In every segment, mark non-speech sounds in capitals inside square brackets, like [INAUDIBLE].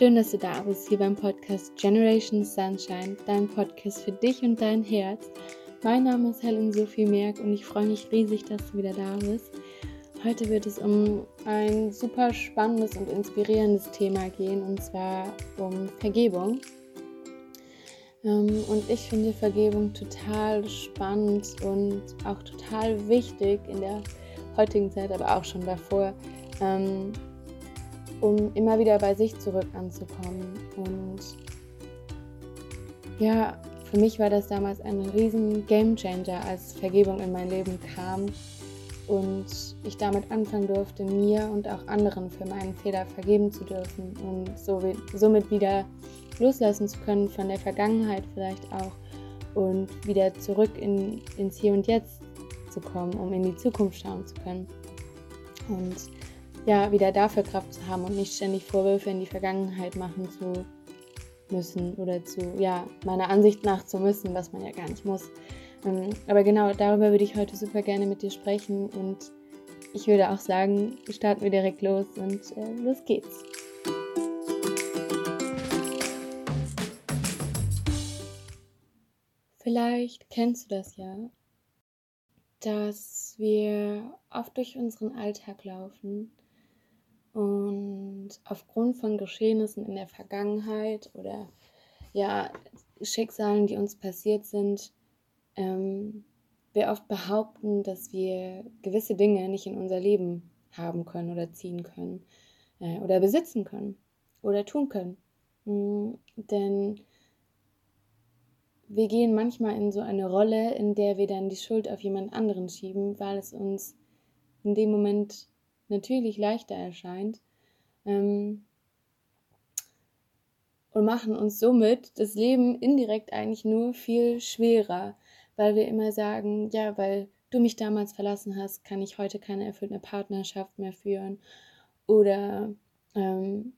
Schön, dass du da bist, hier beim Podcast Generation Sunshine, dein Podcast für dich und dein Herz. Mein Name ist Helen Sophie Merck und ich freue mich riesig, dass du wieder da bist. Heute wird es um ein super spannendes und inspirierendes Thema gehen, und zwar um Vergebung. Ähm, und ich finde Vergebung total spannend und auch total wichtig in der heutigen Zeit, aber auch schon davor, ähm, um immer wieder bei sich zurück anzukommen. Und ja, für mich war das damals ein riesen Game Changer, als Vergebung in mein Leben kam und ich damit anfangen durfte, mir und auch anderen für meinen Fehler vergeben zu dürfen und so, somit wieder loslassen zu können von der Vergangenheit vielleicht auch und wieder zurück in, ins Hier und Jetzt zu kommen, um in die Zukunft schauen zu können. Und ja, wieder dafür Kraft zu haben und nicht ständig Vorwürfe in die Vergangenheit machen zu müssen oder zu, ja, meiner Ansicht nach zu müssen, was man ja gar nicht muss. Ähm, aber genau darüber würde ich heute super gerne mit dir sprechen und ich würde auch sagen, starten wir direkt los und äh, los geht's. Vielleicht kennst du das ja, dass wir oft durch unseren Alltag laufen und aufgrund von Geschehnissen in der Vergangenheit oder ja, Schicksalen, die uns passiert sind, ähm, wir oft behaupten, dass wir gewisse Dinge nicht in unser Leben haben können oder ziehen können äh, oder besitzen können oder tun können. Mhm, denn wir gehen manchmal in so eine Rolle, in der wir dann die Schuld auf jemand anderen schieben, weil es uns in dem Moment natürlich leichter erscheint. Ähm, und machen uns somit das Leben indirekt eigentlich nur viel schwerer, weil wir immer sagen, ja, weil du mich damals verlassen hast, kann ich heute keine erfüllte Partnerschaft mehr führen. Oder ähm,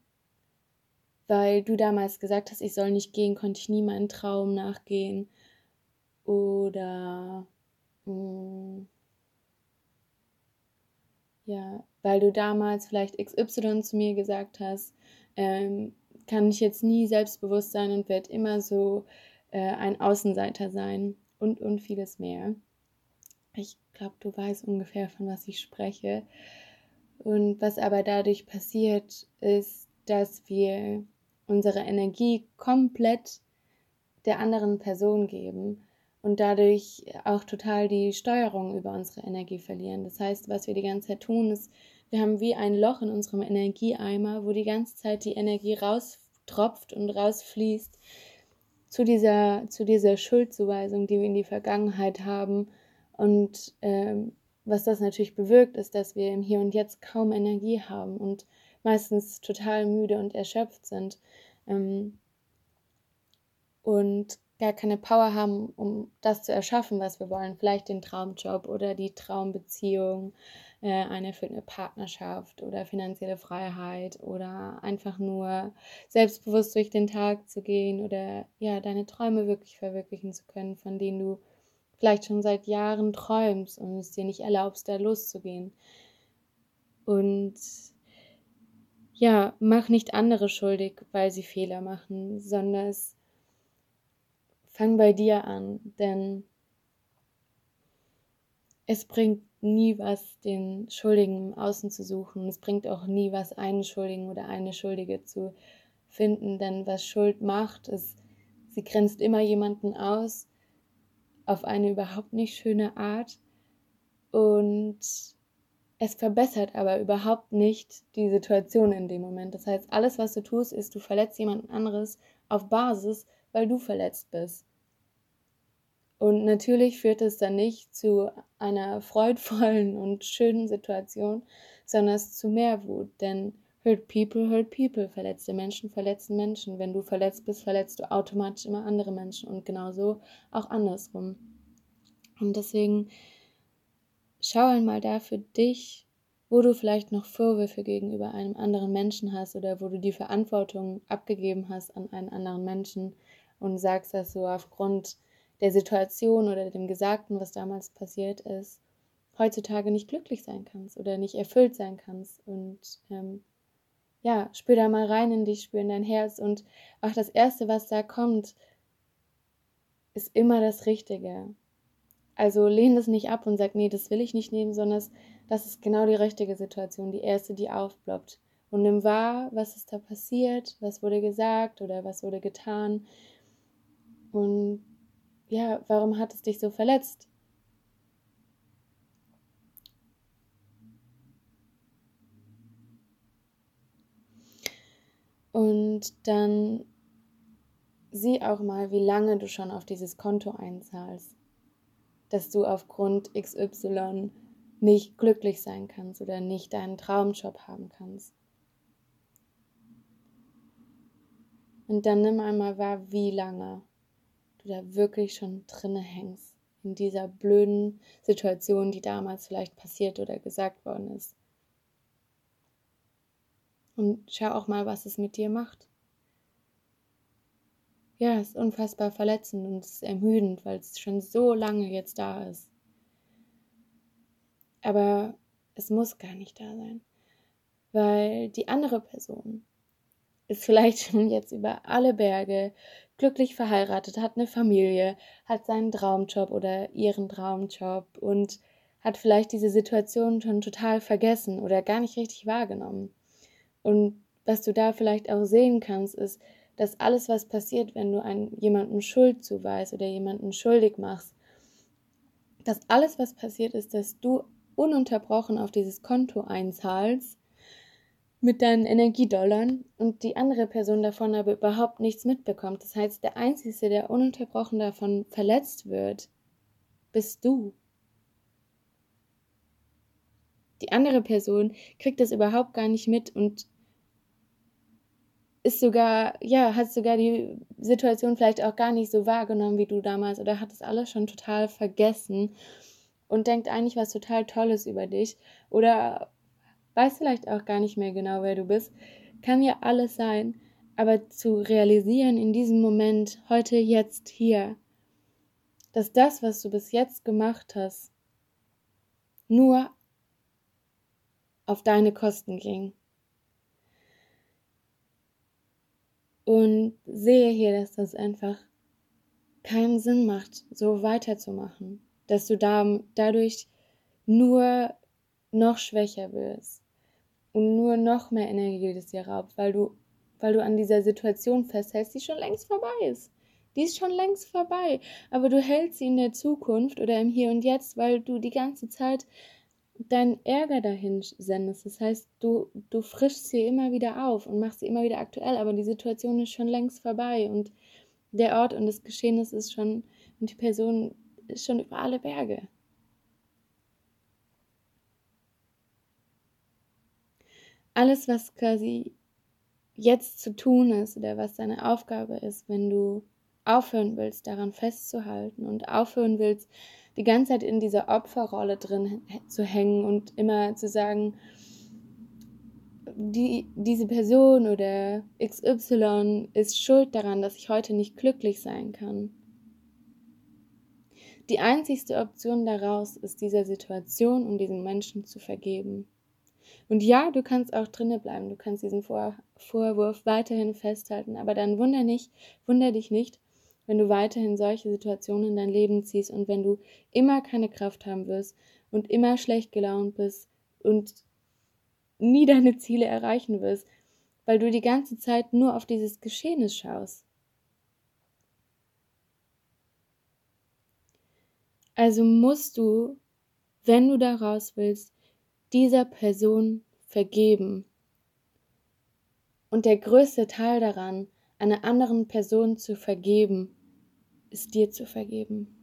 weil du damals gesagt hast, ich soll nicht gehen, konnte ich nie meinen Traum nachgehen. Oder mh, mm, ja, weil du damals vielleicht XY zu mir gesagt hast, ähm, kann ich jetzt nie selbstbewusst sein und werde immer so äh, ein Außenseiter sein und, und vieles mehr. Ich glaube, du weißt ungefähr, von was ich spreche. Und was aber dadurch passiert, ist, dass wir unsere Energie komplett der anderen Person geben und dadurch auch total die Steuerung über unsere Energie verlieren. Das heißt, was wir die ganze Zeit tun, ist, wir haben wie ein Loch in unserem Energieeimer, wo die ganze Zeit die Energie raustropft und rausfließt zu dieser, zu dieser Schuldzuweisung, die wir in die Vergangenheit haben. Und ähm, was das natürlich bewirkt, ist, dass wir im Hier und Jetzt kaum Energie haben und meistens total müde und erschöpft sind. Ähm, und gar keine Power haben, um das zu erschaffen, was wir wollen. Vielleicht den Traumjob oder die Traumbeziehung, äh, eine erfüllte Partnerschaft oder finanzielle Freiheit oder einfach nur selbstbewusst durch den Tag zu gehen oder ja, deine Träume wirklich verwirklichen zu können, von denen du vielleicht schon seit Jahren träumst und es dir nicht erlaubst, da loszugehen. Und ja, mach nicht andere schuldig, weil sie Fehler machen, sondern es Fang bei dir an, denn es bringt nie was, den Schuldigen im Außen zu suchen. Es bringt auch nie was, einen Schuldigen oder eine Schuldige zu finden, denn was Schuld macht, ist, sie grenzt immer jemanden aus auf eine überhaupt nicht schöne Art und es verbessert aber überhaupt nicht die Situation in dem Moment. Das heißt, alles, was du tust, ist, du verletzt jemanden anderes auf Basis weil du verletzt bist. Und natürlich führt es dann nicht zu einer [LAUGHS] freudvollen und schönen Situation, sondern es zu mehr Wut. Denn hurt people, hurt people. Verletzte Menschen verletzen Menschen. Wenn du verletzt bist, verletzt du automatisch immer andere Menschen und genauso auch andersrum. Und deswegen schau einmal da für dich, wo du vielleicht noch Vorwürfe gegenüber einem anderen Menschen hast oder wo du die Verantwortung abgegeben hast an einen anderen Menschen und sagst, dass du aufgrund der Situation oder dem Gesagten, was damals passiert ist, heutzutage nicht glücklich sein kannst oder nicht erfüllt sein kannst. Und ähm, ja, spür da mal rein in dich, spür in dein Herz und auch das Erste, was da kommt, ist immer das Richtige. Also lehn das nicht ab und sag, nee, das will ich nicht nehmen, sondern das ist genau die richtige Situation, die erste, die aufploppt. Und nimm wahr, was ist da passiert, was wurde gesagt oder was wurde getan. Und ja, warum hat es dich so verletzt? Und dann sieh auch mal, wie lange du schon auf dieses Konto einzahlst, dass du aufgrund XY nicht glücklich sein kannst oder nicht deinen Traumjob haben kannst. Und dann nimm einmal wahr, wie lange du da wirklich schon drinne hängst in dieser blöden Situation, die damals vielleicht passiert oder gesagt worden ist. Und schau auch mal, was es mit dir macht. Ja, es ist unfassbar verletzend und es ist ermüdend, weil es schon so lange jetzt da ist. Aber es muss gar nicht da sein, weil die andere Person ist vielleicht [LAUGHS] schon jetzt über alle Berge glücklich verheiratet, hat eine Familie, hat seinen Traumjob oder ihren Traumjob und hat vielleicht diese Situation schon total vergessen oder gar nicht richtig wahrgenommen. Und was du da vielleicht auch sehen kannst, ist, dass alles, was passiert, wenn du einem, jemandem Schuld zuweist oder jemanden schuldig machst, dass alles, was passiert ist, dass du ununterbrochen auf dieses Konto einzahlst mit deinen Energiedollern und die andere Person davon aber überhaupt nichts mitbekommt. Das heißt, der Einzige, der ununterbrochen davon verletzt wird, bist du. Die andere Person kriegt das überhaupt gar nicht mit und ist sogar, ja, hat sogar die Situation vielleicht auch gar nicht so wahrgenommen wie du damals oder hat das alles schon total vergessen und denkt eigentlich was total Tolles über dich oder weiß vielleicht auch gar nicht mehr genau, wer du bist. Kann ja alles sein, aber zu realisieren in diesem Moment, heute, jetzt, hier, dass das, was du bis jetzt gemacht hast, nur auf deine Kosten ging. Und sehe hier, dass das einfach keinen Sinn macht, so weiterzumachen, dass du da, dadurch nur noch schwächer wirst und nur noch mehr Energie das dir raubt, weil du, weil du an dieser Situation festhältst, die schon längst vorbei ist. Die ist schon längst vorbei, aber du hältst sie in der Zukunft oder im Hier und Jetzt, weil du die ganze Zeit deinen Ärger dahin sendest. Das heißt, du, du frischst sie immer wieder auf und machst sie immer wieder aktuell, aber die Situation ist schon längst vorbei und der Ort und das Geschehnis ist schon und die Person ist schon über alle Berge. Alles, was quasi jetzt zu tun ist oder was deine Aufgabe ist, wenn du aufhören willst, daran festzuhalten und aufhören willst, die ganze Zeit in dieser Opferrolle drin zu hängen und immer zu sagen, die, diese Person oder XY ist schuld daran, dass ich heute nicht glücklich sein kann. Die einzigste Option daraus ist, dieser Situation und diesem Menschen zu vergeben. Und ja, du kannst auch drinne bleiben, du kannst diesen Vor Vorwurf weiterhin festhalten, aber dann wunder nicht, wunder dich nicht, wenn du weiterhin solche Situationen in dein Leben ziehst und wenn du immer keine Kraft haben wirst und immer schlecht gelaunt bist und nie deine Ziele erreichen wirst, weil du die ganze Zeit nur auf dieses Geschehnis schaust. Also musst du, wenn du da raus willst, dieser Person vergeben. Und der größte Teil daran einer anderen Person zu vergeben, ist dir zu vergeben.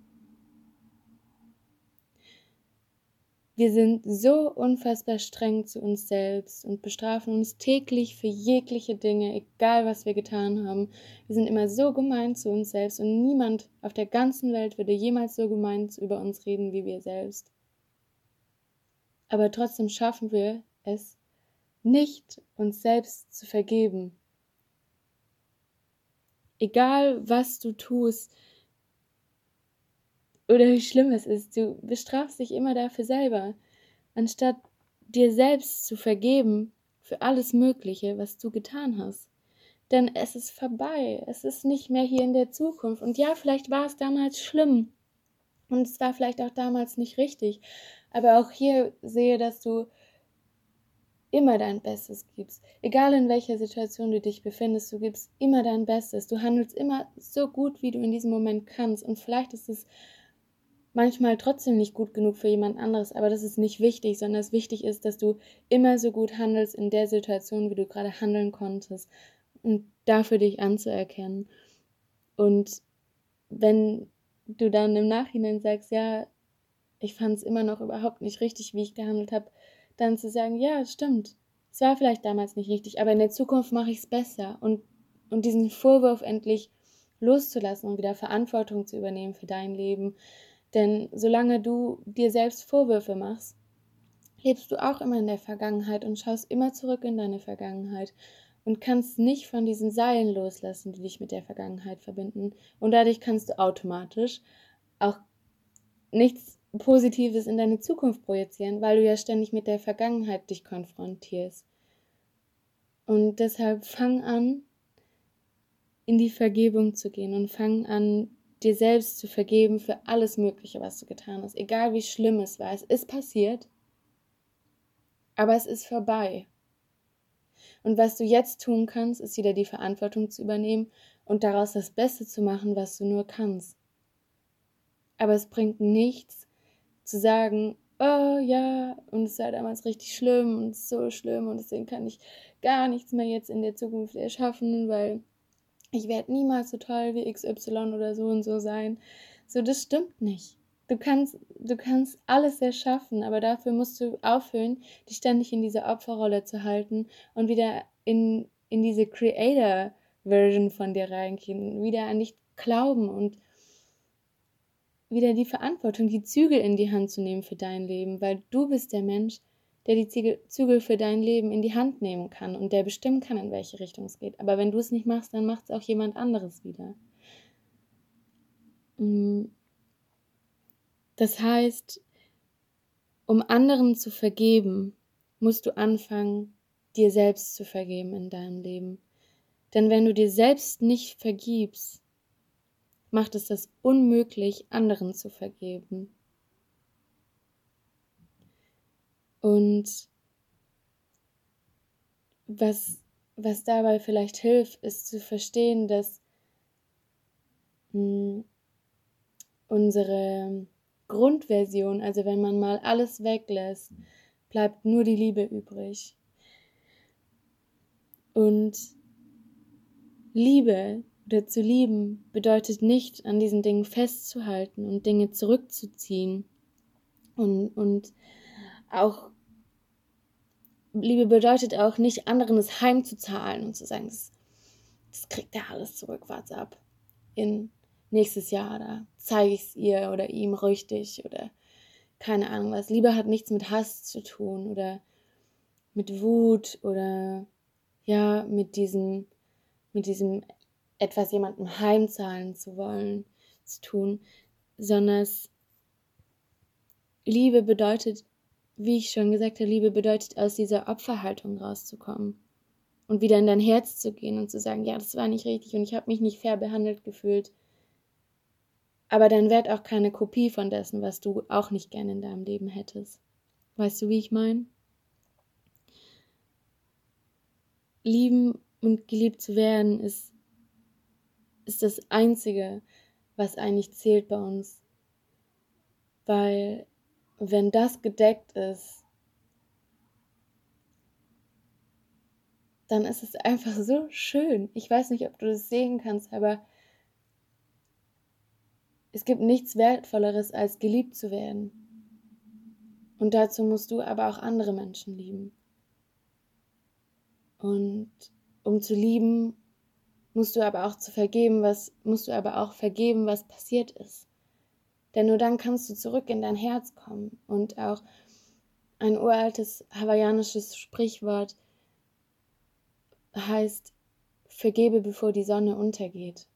Wir sind so unfassbar streng zu uns selbst und bestrafen uns täglich für jegliche Dinge, egal was wir getan haben. Wir sind immer so gemein zu uns selbst und niemand auf der ganzen Welt würde jemals so gemein über uns reden wie wir selbst. Aber trotzdem schaffen wir es nicht, uns selbst zu vergeben egal was du tust oder wie schlimm es ist, du bestrafst dich immer dafür selber. Anstatt dir selbst zu vergeben für alles Mögliche, was du getan hast. Denn es ist vorbei, es ist nicht mehr hier in der Zukunft. Und ja, vielleicht war es damals schlimm und es war vielleicht auch damals nicht richtig, aber auch hier sehe, dass du immer dein Bestes gibst. Egal in welcher Situation du dich befindest, du gibst immer dein Bestes. Du handelst immer so gut, wie du in diesem Moment kannst. Und vielleicht ist es manchmal trotzdem nicht gut genug für jemand anderes, aber das ist nicht wichtig, sondern es wichtig ist, dass du immer so gut handelst in der Situation, wie du gerade handeln konntest. Und dafür dich anzuerkennen. Und wenn du dann im Nachhinein sagst, ja, ich fand es immer noch überhaupt nicht richtig, wie ich gehandelt habe, dann zu sagen, ja, stimmt, es war vielleicht damals nicht richtig, aber in der Zukunft mache ich es besser. Und, und diesen Vorwurf endlich loszulassen und wieder Verantwortung zu übernehmen für dein Leben. Denn solange du dir selbst Vorwürfe machst, lebst du auch immer in der Vergangenheit und schaust immer zurück in deine Vergangenheit und kannst nicht von diesen Seilen loslassen, die dich mit der Vergangenheit verbinden. Und dadurch kannst du automatisch auch nichts Positives in deine Zukunft projizieren, weil du ja ständig mit der Vergangenheit dich konfrontierst. Und deshalb fang an, in die Vergebung zu gehen und fang an, dir selbst zu vergeben für alles Mögliche, was du getan hast. Egal wie schlimm es war. Es ist passiert, aber es ist vorbei. Und was du jetzt tun kannst, ist wieder die Verantwortung zu übernehmen und daraus das Beste zu machen, was du nur kannst. Aber es bringt nichts, zu sagen, oh ja, und es war damals richtig schlimm und so schlimm und deswegen kann ich gar nichts mehr jetzt in der Zukunft erschaffen, weil ich werde niemals so toll wie XY oder so und so sein. So, das stimmt nicht. Du kannst, du kannst alles erschaffen, aber dafür musst du aufhören, dich ständig in diese Opferrolle zu halten und wieder in, in diese Creator-Version von dir reingehen, wieder an dich glauben und wieder die Verantwortung, die Zügel in die Hand zu nehmen für dein Leben, weil du bist der Mensch, der die Zügel für dein Leben in die Hand nehmen kann und der bestimmen kann, in welche Richtung es geht. Aber wenn du es nicht machst, dann macht es auch jemand anderes wieder. Das heißt, um anderen zu vergeben, musst du anfangen, dir selbst zu vergeben in deinem Leben. Denn wenn du dir selbst nicht vergibst, macht es das unmöglich, anderen zu vergeben. Und was, was dabei vielleicht hilft, ist zu verstehen, dass mh, hm, unsere Grundversion, also wenn man mal alles weglässt, bleibt nur die Liebe übrig. Und Liebe oder zu lieben bedeutet nicht, an diesen Dingen festzuhalten und Dinge zurückzuziehen. Und, und auch Liebe bedeutet auch nicht, anderen es heimzuzahlen und zu sagen, das, das kriegt er alles zurück, warte ab. In nächstes Jahr, da zeige ich es ihr oder ihm richtig oder keine Ahnung was. Liebe hat nichts mit Hass zu tun oder mit Wut oder ja, mit diesem, mit diesem etwas jemandem heimzahlen zu wollen, zu tun, sondern Liebe bedeutet, wie ich schon gesagt habe, Liebe bedeutet, aus dieser Opferhaltung rauszukommen und wieder in dein Herz zu gehen und zu sagen, ja, das war nicht richtig und ich habe mich nicht fair behandelt gefühlt. Aber dann werd auch keine Kopie von dessen, was du auch nicht gerne in deinem Leben hättest. Weißt du, wie ich meine? Lieben und geliebt zu werden ist ist das Einzige, was eigentlich zählt bei uns. Weil wenn das gedeckt ist, dann ist es einfach so schön. Ich weiß nicht, ob du das sehen kannst, aber es gibt nichts Wertvolleres, als geliebt zu werden. Und dazu musst du aber auch andere Menschen lieben. Und um zu lieben, musst du aber auch zu vergeben, was musst du aber auch vergeben, was passiert ist. Denn nur dann kannst du zurück in dein Herz kommen und auch ein uraltes hawaiianisches Sprichwort heißt vergebe bevor die Sonne untergeht.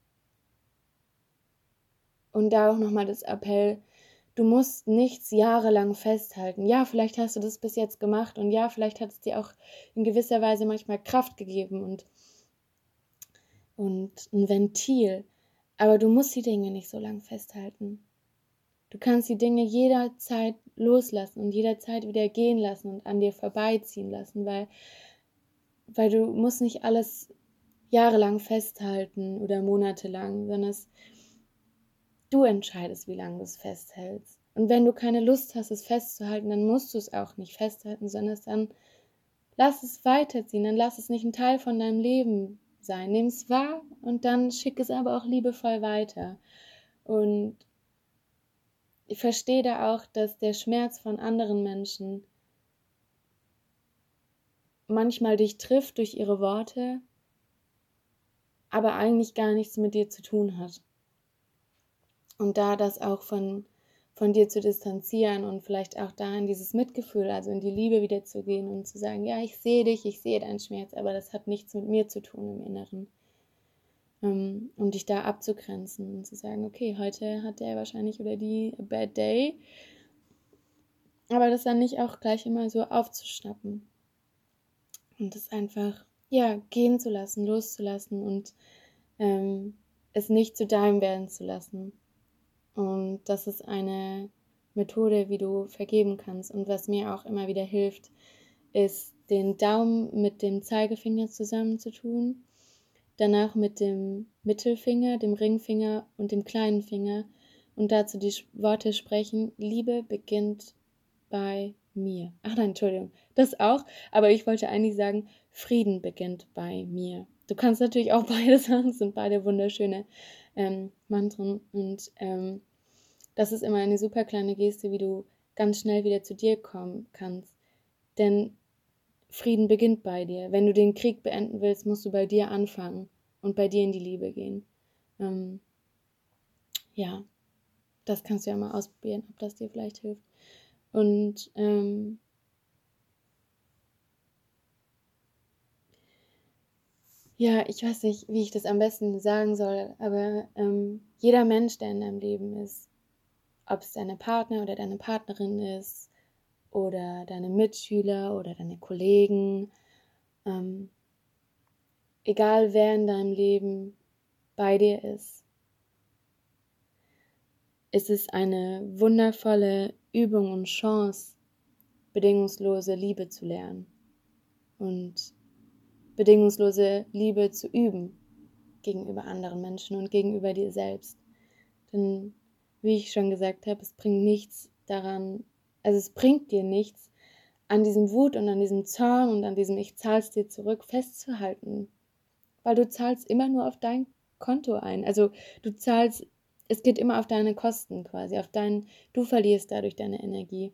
Und da auch nochmal das Appell, du musst nichts jahrelang festhalten. Ja, vielleicht hast du das bis jetzt gemacht und ja, vielleicht hat es dir auch in gewisser Weise manchmal Kraft gegeben und, und ein Ventil. Aber du musst die Dinge nicht so lange festhalten. Du kannst die Dinge jederzeit loslassen und jederzeit wieder gehen lassen und an dir vorbeiziehen lassen, weil, weil du musst nicht alles jahrelang festhalten oder monatelang, sondern es, du entscheidest, wie lange du es festhältst. Und wenn du keine Lust hast, es festzuhalten, dann musst du es auch nicht festhalten, sondern dann lass es weiterziehen, dann lass es nicht ein Teil von deinem Leben sein. Nimm es wahr und dann schick es aber auch liebevoll weiter. Und ich verstehe da auch, dass der Schmerz von anderen Menschen manchmal dich trifft durch ihre Worte, aber eigentlich gar nichts mit dir zu tun hat. Und da das auch von, von dir zu distanzieren und vielleicht auch da in dieses Mitgefühl, also in die Liebe wieder zu gehen und zu sagen, ja, ich sehe dich, ich sehe deinen Schmerz, aber das hat nichts mit mir zu tun im Inneren. Ähm, um dich da abzugrenzen und zu sagen, okay, heute hat der wahrscheinlich oder die a bad day, aber das dann nicht auch gleich immer so aufzuschnappen. Und das einfach, ja, gehen zu lassen, loszulassen und ähm, es nicht zu deinem werden zu lassen. Und das ist eine Methode, wie du vergeben kannst. Und was mir auch immer wieder hilft, ist, den Daumen mit dem Zeigefinger zusammenzutun danach mit dem Mittelfinger, dem Ringfinger und dem kleinen Finger und dazu die Worte sprechen, Liebe beginnt bei mir. Ach nein, Entschuldigung, das auch, aber ich wollte eigentlich sagen, Frieden beginnt bei mir. Du kannst natürlich auch [LAUGHS] beide sagen, es sind beide wunderschöne ähm, Mantren und ähm, das ist immer eine super kleine Geste, wie du ganz schnell wieder zu dir kommen kannst. Denn Frieden beginnt bei dir. Wenn du den Krieg beenden willst, musst du bei dir anfangen und bei dir in die Liebe gehen. Ähm, ja, das kannst du ja mal ausprobieren, ob das dir vielleicht hilft. Und ähm, ja, ich weiß nicht, wie ich das am besten sagen soll, aber ähm, jeder Mensch, der in deinem Leben ist, ob es deine Partner oder deine Partnerin ist, oder deine Mitschüler oder deine Kollegen, ähm, egal wer in deinem Leben bei dir ist, ist es eine wundervolle Übung und Chance, bedingungslose Liebe zu lernen. Und bedingungslose Liebe zu üben gegenüber anderen Menschen und gegenüber dir selbst. Denn, wie ich schon gesagt habe, es bringt nichts daran, also es bringt dir nichts, an diesem Wut und an diesem Zorn und an diesem Ich zahl's dir zurück festzuhalten. Weil du zahlst immer nur auf dein Konto ein. Also du zahlst, es geht immer auf deine Kosten quasi, auf dein, du verlierst dadurch deine Energie.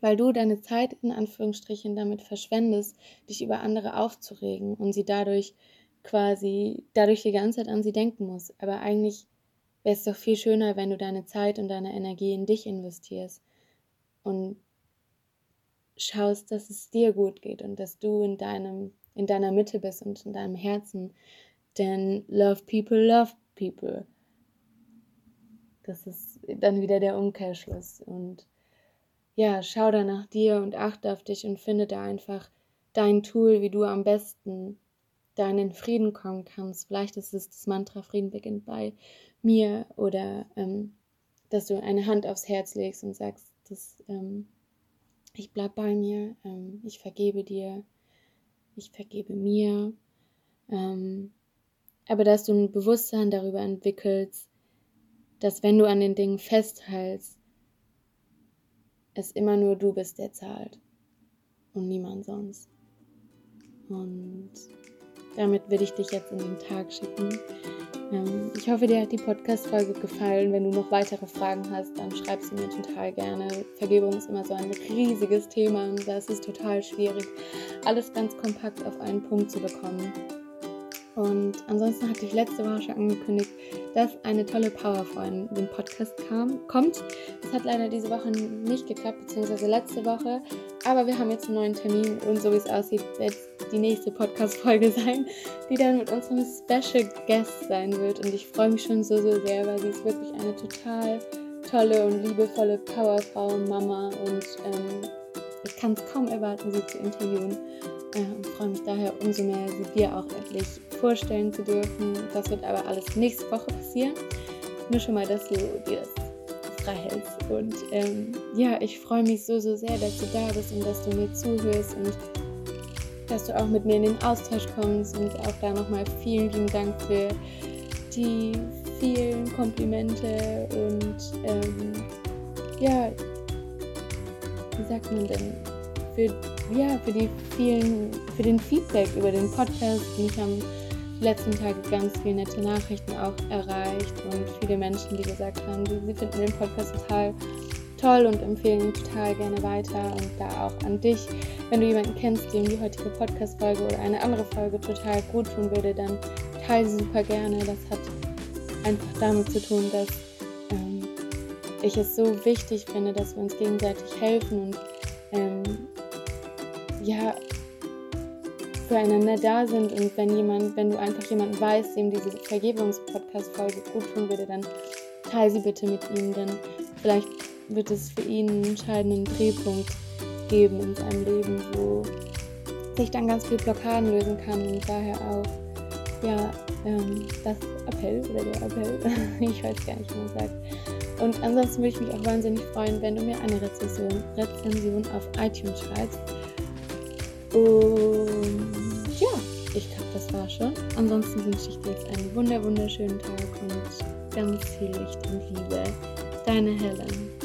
Weil du deine Zeit in Anführungsstrichen damit verschwendest, dich über andere aufzuregen und sie dadurch quasi, dadurch die ganze Zeit an sie denken musst. Aber eigentlich wäre es doch viel schöner, wenn du deine Zeit und deine Energie in dich investierst und schaust, dass es dir gut geht und dass du in deinem in deiner Mitte bist und in deinem Herzen. Denn love people, love people. Das ist dann wieder der Umkehrschluss. Und ja, schau da nach dir und achte auf dich und finde da einfach dein Tool, wie du am besten da in den Frieden kommen kannst. Vielleicht ist es das Mantra Frieden beginnt bei mir oder ähm, dass du eine Hand aufs Herz legst und sagst, dass ähm, ich bleib bei mir, ähm, ich vergebe dir, ich vergebe mir. Ähm, aber dass du ein Bewusstsein darüber entwickelst, dass wenn du an den Dingen festhältst, es immer nur du bist, der zahlt und niemand sonst. Und damit will ich dich jetzt in den Tag schicken. Ähm, ich hoffe, dir hat die Podcast-Folge gefallen. Wenn du noch weitere Fragen hast, dann schreib sie mir total gerne. Vergebung ist immer so ein riesiges Thema und da ist es total schwierig, alles ganz kompakt auf einen Punkt zu bekommen. Und ansonsten hatte ich letzte Woche schon angekündigt, dass eine tolle Powerfrau in den Podcast kam, kommt. Es hat leider diese Woche nicht geklappt, beziehungsweise letzte Woche. Aber wir haben jetzt einen neuen Termin und so wie es aussieht, wird die nächste Podcast-Folge [LAUGHS] sein, die dann mit unserem Special Guest sein wird. Und ich freue mich schon so, so sehr, weil sie ist wirklich eine total tolle und liebevolle Powerfrau und Mama und ähm, ich kann es kaum erwarten, sie zu interviewen äh, und freue mich daher umso mehr, sie dir auch endlich vorstellen zu dürfen. Das wird aber alles nächste Woche passieren. Nur schon mal, dass du dir das frei hältst. Und ähm, ja, ich freue mich so, so sehr, dass du da bist und dass du mir zuhörst und dass du auch mit mir in den Austausch kommst. Und auch da nochmal vielen lieben Dank für die vielen Komplimente und ähm, ja, wie sagt man denn? Für, ja, für die vielen, für den Feedback über den Podcast. Mich haben die letzten Tage ganz viele nette Nachrichten auch erreicht und viele Menschen, die gesagt haben, sie finden den Podcast total toll und empfehlen ihn total gerne weiter. Und da auch an dich, wenn du jemanden kennst, dem die heutige Podcast-Folge oder eine andere Folge total gut tun würde, dann teile sie super gerne. Das hat einfach damit zu tun, dass ähm, ich es so wichtig finde, dass wir uns gegenseitig helfen und ähm, ja füreinander da sind und wenn jemand, wenn du einfach jemanden weißt, dem diese Vergebungspodcast-Folge gut tun würde, dann teile sie bitte mit ihm, denn vielleicht wird es für ihn einen entscheidenden Drehpunkt geben in seinem Leben, wo sich dann ganz viel Blockaden lösen kann und daher auch ja ähm, das Appell oder der Appell, [LAUGHS] ich weiß gar nicht, wie man sagt. Und ansonsten würde ich mich auch wahnsinnig freuen, wenn du mir eine Rezension, Rezension auf iTunes schreibst. Und ja, ich glaube, das war schon. Ansonsten wünsche ich dir jetzt einen wunder wunderschönen Tag und ganz viel Licht und Liebe. Deine Helen.